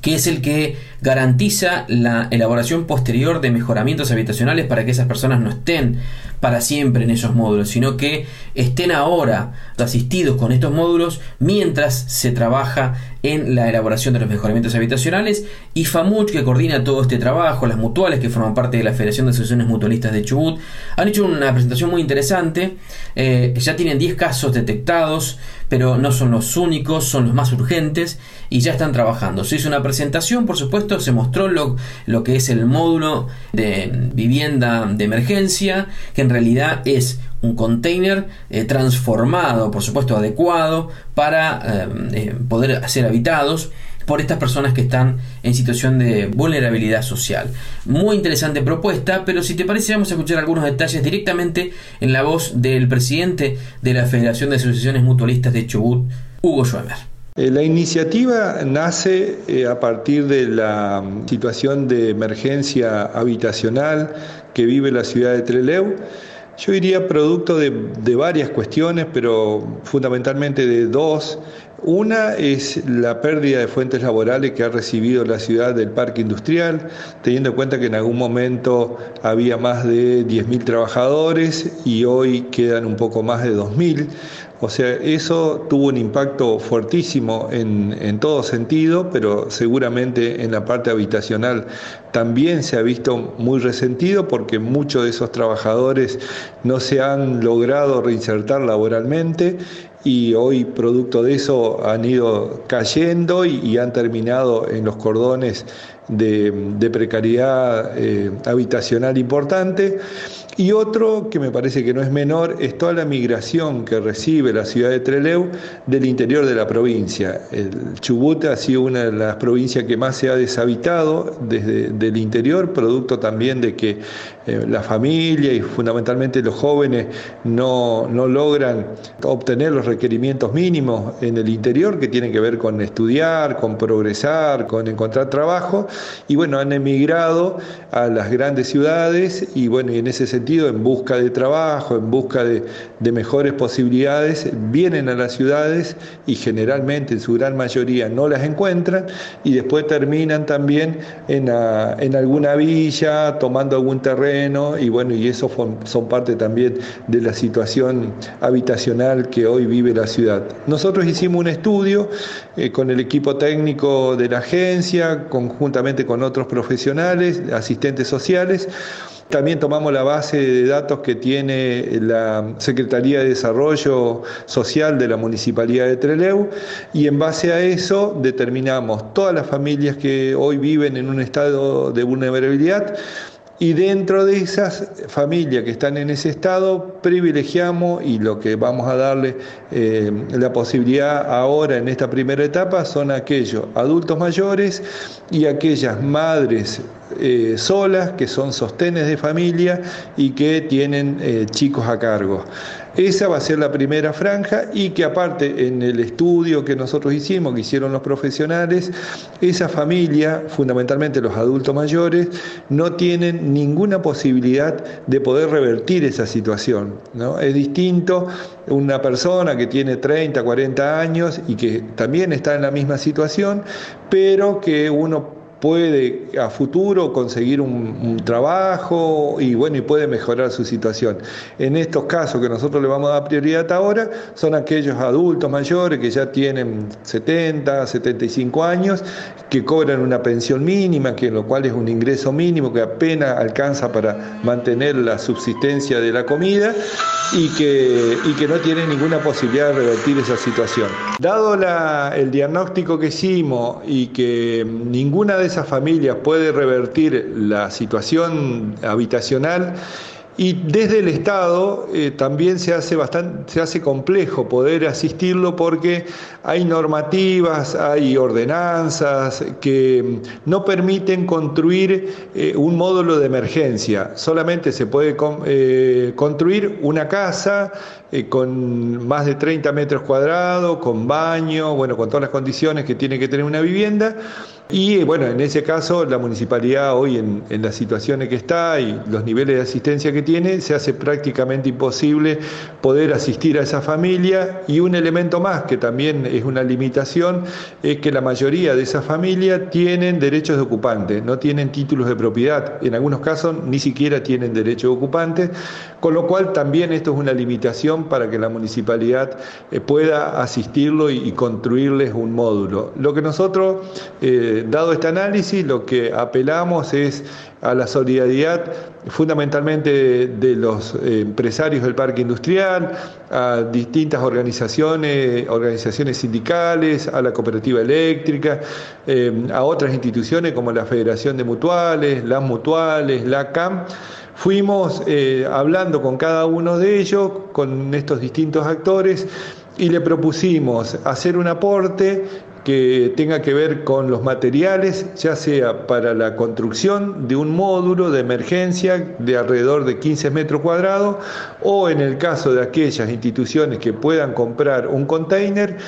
que es el que garantiza la elaboración posterior de mejoramientos habitacionales para que esas personas no estén para siempre en esos módulos, sino que estén ahora asistidos con estos módulos mientras se trabaja en la elaboración de los mejoramientos habitacionales. Y FAMUCH que coordina todo este trabajo, las mutuales que forman parte de la Federación de Asociaciones Mutualistas de Chubut, han hecho una presentación muy interesante, eh, ya tienen 10 casos detectados, pero no son los únicos, son los más urgentes y ya están trabajando. Se hizo una presentación, por supuesto, se mostró lo, lo que es el módulo de vivienda de emergencia, que en realidad es un container eh, transformado, por supuesto adecuado, para eh, eh, poder ser habitados por estas personas que están en situación de vulnerabilidad social. Muy interesante propuesta, pero si te parece vamos a escuchar algunos detalles directamente en la voz del presidente de la Federación de Asociaciones Mutualistas de Chubut, Hugo Schwemmer. La iniciativa nace a partir de la situación de emergencia habitacional que vive la ciudad de Trelew yo diría producto de, varias cuestiones, pero fundamentalmente de dos. Una es la pérdida de fuentes laborales que ha recibido la ciudad del parque industrial, teniendo en cuenta que en algún momento había más de 10.000 trabajadores y hoy quedan un poco más de 2.000. O sea, eso tuvo un impacto fuertísimo en, en, todo sentido, pero seguramente en la parte habitacional también se ha visto muy resentido porque muchos de esos trabajadores no se han logrado reinsertar laboralmente y hoy producto de eso han ido cayendo y, han terminado en los cordones de, precariedad eh, habitacional importante. Y otro que me parece que no es menor es toda la migración que recibe la ciudad de Trelew del interior de la provincia. El Chubut ha sido una de las provincias que más se ha deshabitado desde el interior, producto también de que eh, la familia y fundamentalmente los jóvenes no, no logran obtener los requerimientos mínimos en el interior que tienen que ver con estudiar, con progresar, con encontrar trabajo. Y bueno, han emigrado a las grandes ciudades y bueno, y en ese sentido en busca de trabajo, en busca de, mejores posibilidades, vienen a las ciudades y generalmente en su gran mayoría no las encuentran y después terminan también en, en alguna villa, tomando algún terreno y bueno, y eso son parte también de la situación habitacional que hoy vive la ciudad. Nosotros hicimos un estudio eh, con el equipo técnico de la agencia, conjuntamente con otros profesionales, asistentes sociales, también tomamos la base de datos que tiene la Secretaría de Desarrollo Social de la Municipalidad de Trelew y en base a eso determinamos todas las familias que hoy viven en un estado de vulnerabilidad y dentro de esas familias que están en ese estado, privilegiamos y lo que vamos a darle eh, la posibilidad ahora en esta primera etapa son aquellos adultos mayores y aquellas madres eh, solas que son sostenes de familia y que tienen eh, chicos a cargo. Esa va a ser la primera franja y que aparte en el estudio que nosotros hicimos, que hicieron los profesionales, esa familia, fundamentalmente los adultos mayores, no tienen ninguna posibilidad de poder revertir esa situación. ¿no? Es distinto una persona que tiene 30, 40 años y que también está en la misma situación, pero que uno puede a futuro conseguir un, trabajo y bueno, y puede mejorar su situación. En estos casos que nosotros le vamos a dar prioridad ahora, son aquellos adultos mayores que ya tienen 70, 75 años, que cobran una pensión mínima, que lo cual es un ingreso mínimo que apenas alcanza para mantener la subsistencia de la comida y que, y que no tienen ninguna posibilidad de revertir esa situación. Dado la, el diagnóstico que hicimos y que ninguna de esas familias puede revertir la situación habitacional, y desde el Estado eh, también se hace, bastante, se hace complejo poder asistirlo porque hay normativas, hay ordenanzas que no permiten construir eh, un módulo de emergencia. Solamente se puede eh, construir una casa con más de 30 metros cuadrados, con baño, bueno, con todas las condiciones que tiene que tener una vivienda y bueno, en ese caso la municipalidad hoy en, las situaciones que está y los niveles de asistencia que tiene, se hace prácticamente imposible poder asistir a esa familia. Y un elemento más que también es una limitación es que la mayoría de esas familias tienen derechos de ocupante, no tienen títulos de propiedad, en algunos casos ni siquiera tienen derecho de ocupante, con lo cual también esto es una limitación para que la municipalidad eh, pueda asistirlo y, construirles un módulo. Lo que nosotros... Eh, dado este análisis, lo que apelamos es a la solidaridad fundamentalmente de los eh, empresarios del parque industrial, a distintas organizaciones, organizaciones sindicales, a la cooperativa eléctrica, a otras instituciones como la Federación de Mutuales, las Mutuales, la CAM. Fuimos eh, hablando con cada uno de ellos, con estos distintos actores, y le propusimos hacer un aporte que tenga que ver con los materiales, ya sea para la construcción de un módulo de emergencia de alrededor de 15 metros cuadrados o en el caso de aquellas instituciones que puedan comprar un container,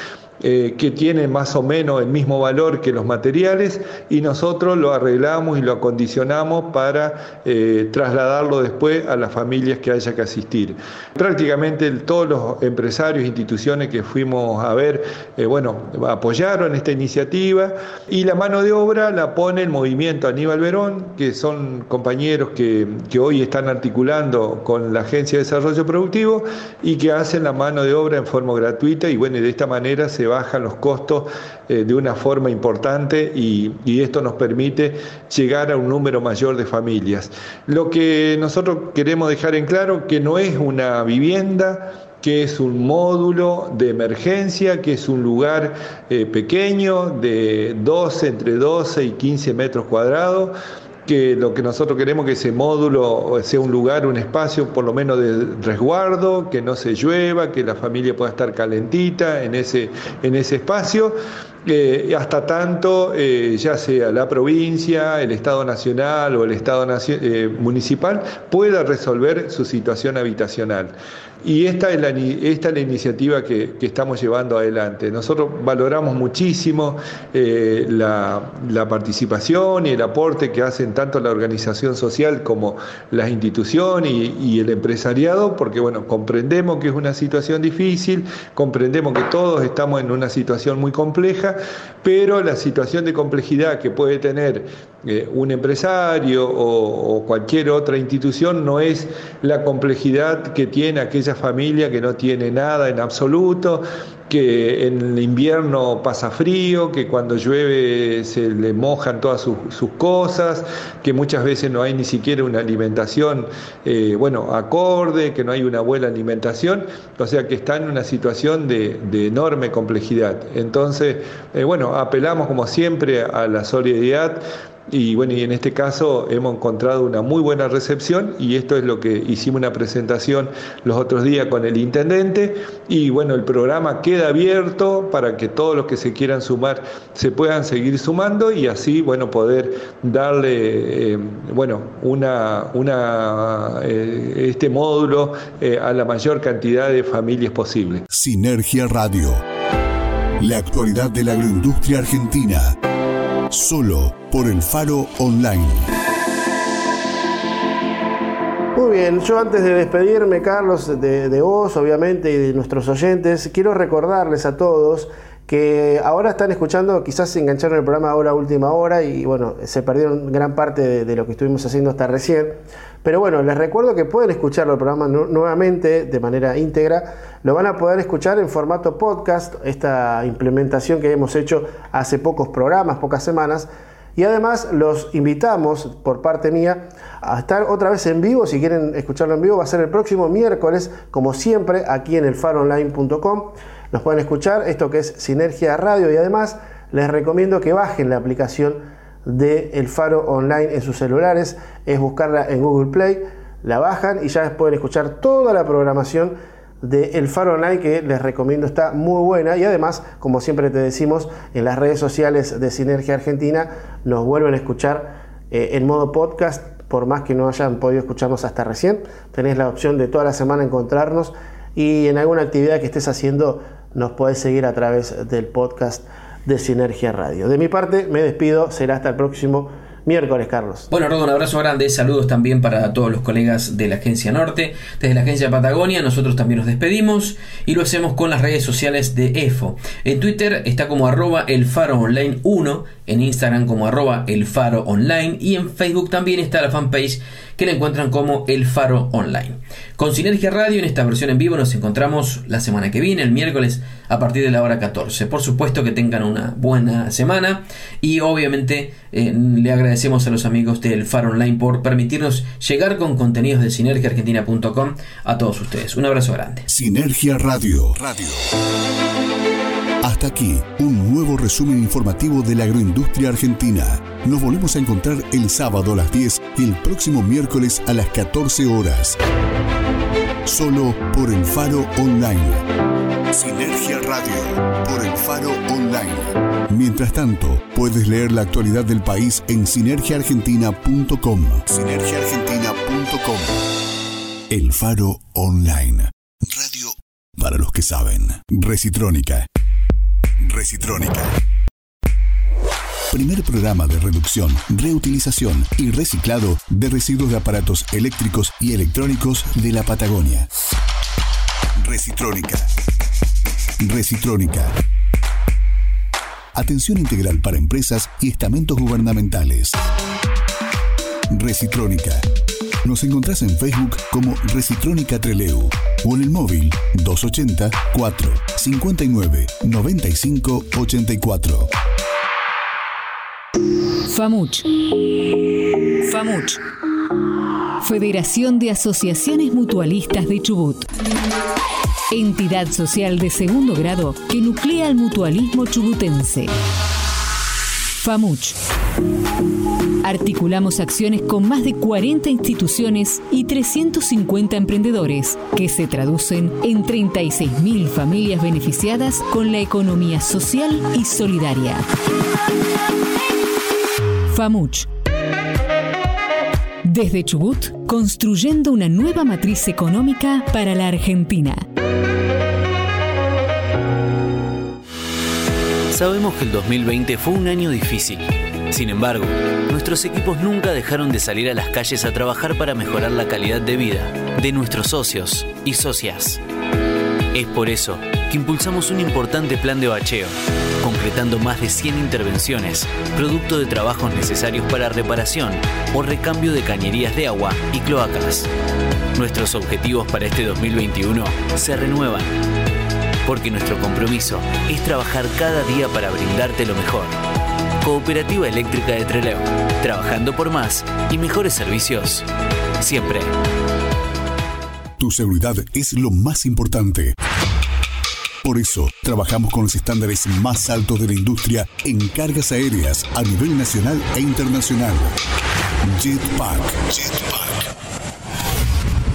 eh, que tiene más o menos el mismo valor que los materiales y nosotros lo arreglamos y lo acondicionamos para eh, trasladarlo después a las familias que haya que asistir. Prácticamente todos los empresarios e instituciones que fuimos a ver, eh, bueno, apoyaron esta iniciativa y la mano de obra la pone el movimiento Aníbal Verón, que son compañeros que, que hoy están articulando con la Agencia de Desarrollo Productivo y que hacen la mano de obra en forma gratuita y bueno, de esta manera se bajan los costos eh, de una forma importante y, esto nos permite llegar a un número mayor de familias. Lo que nosotros queremos dejar en claro que no es una vivienda, que es un módulo de emergencia, que es un lugar eh, pequeño de 12, entre 12 y 15 metros cuadrados, que lo que nosotros queremos que ese módulo sea un lugar, un espacio por lo menos de resguardo, que no se llueva, que la familia pueda estar calentita en ese, en ese espacio. Eh, hasta tanto, eh, ya sea la provincia, el Estado Nacional o el Estado eh, Municipal, pueda resolver su situación habitacional. Y esta es la, esta es la iniciativa que, que, estamos llevando adelante. Nosotros valoramos muchísimo eh, la, la, participación y el aporte que hacen tanto la organización social como las instituciones y, y, el empresariado, porque bueno, comprendemos que es una situación difícil, comprendemos que todos estamos en una situación muy compleja, pero la situación de complejidad que puede tener eh, un empresario o, cualquier otra institución no es la complejidad que tiene aquella familia que no tiene nada en absoluto, que en el invierno pasa frío, que cuando llueve se le mojan todas sus, cosas, que muchas veces no hay ni siquiera una alimentación, eh, bueno, acorde, que no hay una buena alimentación, o sea que está en una situación de, de enorme complejidad. Entonces, eh, bueno, apelamos como siempre a la solidaridad y bueno, y en este caso hemos encontrado una muy buena recepción y esto es lo que hicimos una presentación los otros días con el intendente y bueno, el programa queda abierto para que todos los que se quieran sumar se puedan seguir sumando y así, bueno, poder darle, eh, bueno, una, una, eh, este módulo eh, a la mayor cantidad de familias posible. Sinergia Radio. La actualidad de la agroindustria argentina solo por el Faro Online. Muy bien, yo antes de despedirme, Carlos, de, vos, obviamente, y de nuestros oyentes, quiero recordarles a todos que ahora están escuchando, quizás se engancharon el programa ahora última hora y bueno, se perdieron gran parte de, lo que estuvimos haciendo hasta recién. Pero bueno, les recuerdo que pueden escucharlo el programa nu nuevamente de manera íntegra. Lo van a poder escuchar en formato podcast, esta implementación que hemos hecho hace pocos programas, pocas semanas. Y además los invitamos, por parte mía, a estar otra vez en vivo. Si quieren escucharlo en vivo, va a ser el próximo miércoles, como siempre, aquí en el faronline.com. Nos pueden escuchar esto que es Sinergia Radio y además les recomiendo que bajen la aplicación de El Faro Online en sus celulares, es buscarla en Google Play, la bajan y ya pueden escuchar toda la programación de El Faro Online que les recomiendo está muy buena. Y además, como siempre te decimos, en las redes sociales de Sinergia Argentina nos vuelven a escuchar eh, en modo podcast, por más que no hayan podido escucharnos hasta recién, tenés la opción de toda la semana encontrarnos y en alguna actividad que estés haciendo nos podés seguir a través del podcast de Sinergia Radio. De mi parte, me despido, será hasta el próximo miércoles, Carlos. Bueno, Rodo, un abrazo grande, saludos también para todos los colegas de la Agencia Norte. Desde la Agencia Patagonia, nosotros también nos despedimos y lo hacemos con las redes sociales de EFO. En Twitter está como arroba el faro online 1, en Instagram como arroba el faro online y en Facebook también está la fanpage que la encuentran como El Faro Online. Con Sinergia Radio en esta versión en vivo nos encontramos la semana que viene, el miércoles, a partir de la hora 14. Por supuesto que tengan una buena semana y obviamente eh, le agradecemos a los amigos del Faro Online por permitirnos llegar con contenidos de sinergiaargentina.com a todos ustedes. Un abrazo grande. Sinergia Radio. Radio. Hasta aquí, un nuevo resumen informativo de la agroindustria argentina. Nos volvemos a encontrar el sábado a las 10 y el próximo miércoles a las 14 horas. Solo por el Faro Online. Sinergia Radio, por el Faro Online. Mientras tanto, puedes leer la actualidad del país en sinergiaargentina.com. Sinergiaargentina.com. El Faro Online. Radio para los que saben. Recitrónica. Recitrónica. Primer programa de reducción, reutilización y reciclado de residuos de aparatos eléctricos y electrónicos de la Patagonia. Recitrónica. Recitrónica. Atención integral para empresas y estamentos gubernamentales. Recitrónica. Nos encontrás en Facebook como Recitrónica Treleu o en el móvil 280 4 59 95 84. FAMUCH. FAMUCH. Federación de Asociaciones Mutualistas de Chubut. Entidad social de segundo grado que nuclea al mutualismo chubutense. FAMUCH. Articulamos acciones con más de 40 instituciones y 350 emprendedores que se traducen en 36.000 familias beneficiadas con la economía social y solidaria. FAMUCH. Desde Chubut, construyendo una nueva matriz económica para la Argentina. Sabemos que el 2020 fue un año difícil. Sin embargo, nuestros equipos nunca dejaron de salir a las calles a trabajar para mejorar la calidad de vida de nuestros socios y socias. Es por eso que impulsamos un importante plan de bacheo, concretando más de 100 intervenciones, producto de trabajos necesarios para reparación o recambio de cañerías de agua y cloacas. Nuestros objetivos para este 2021 se renuevan, porque nuestro compromiso es trabajar cada día para brindarte lo mejor. Cooperativa Eléctrica de Trelew, trabajando por más y mejores servicios, siempre. Tu seguridad es lo más importante. Por eso, trabajamos con los estándares más altos de la industria en cargas aéreas a nivel nacional e internacional. Jetpack. Jetpack.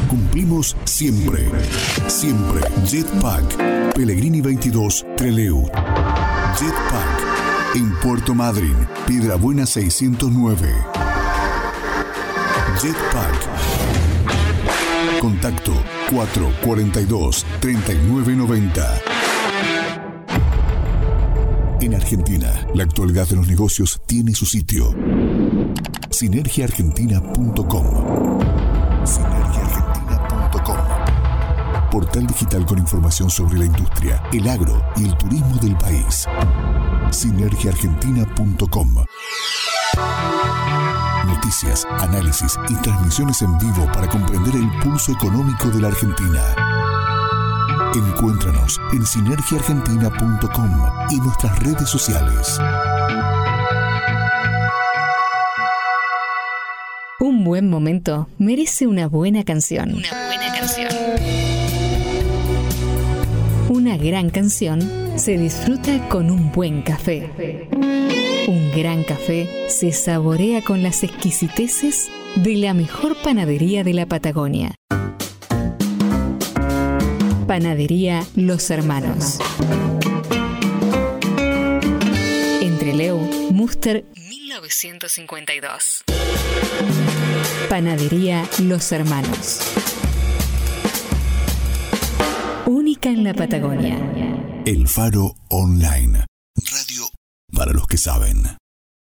Cumplimos siempre. Siempre. Jetpack. Pellegrini 22, Treleu. Jetpack. En Puerto Madryn, Piedra Buena 609. Jetpack. Contacto 442 3990. En Argentina, la actualidad de los negocios tiene su sitio. Sinergiaargentina.com. Sinergiaargentina.com. Portal digital con información sobre la industria, el agro y el turismo del país. Sinergiaargentina.com. Noticias, análisis y transmisiones en vivo para comprender el pulso económico de la Argentina. Encuéntranos en sinergiaargentina.com y nuestras redes sociales. Un buen momento merece una buena canción. Una buena canción. Gran canción se disfruta con un buen café. Un gran café se saborea con las exquisiteces de la mejor panadería de la Patagonia. Panadería Los Hermanos. Entre Leu, Muster 1952. Panadería Los Hermanos. En la Patagonia. El Faro Online. Radio para los que saben.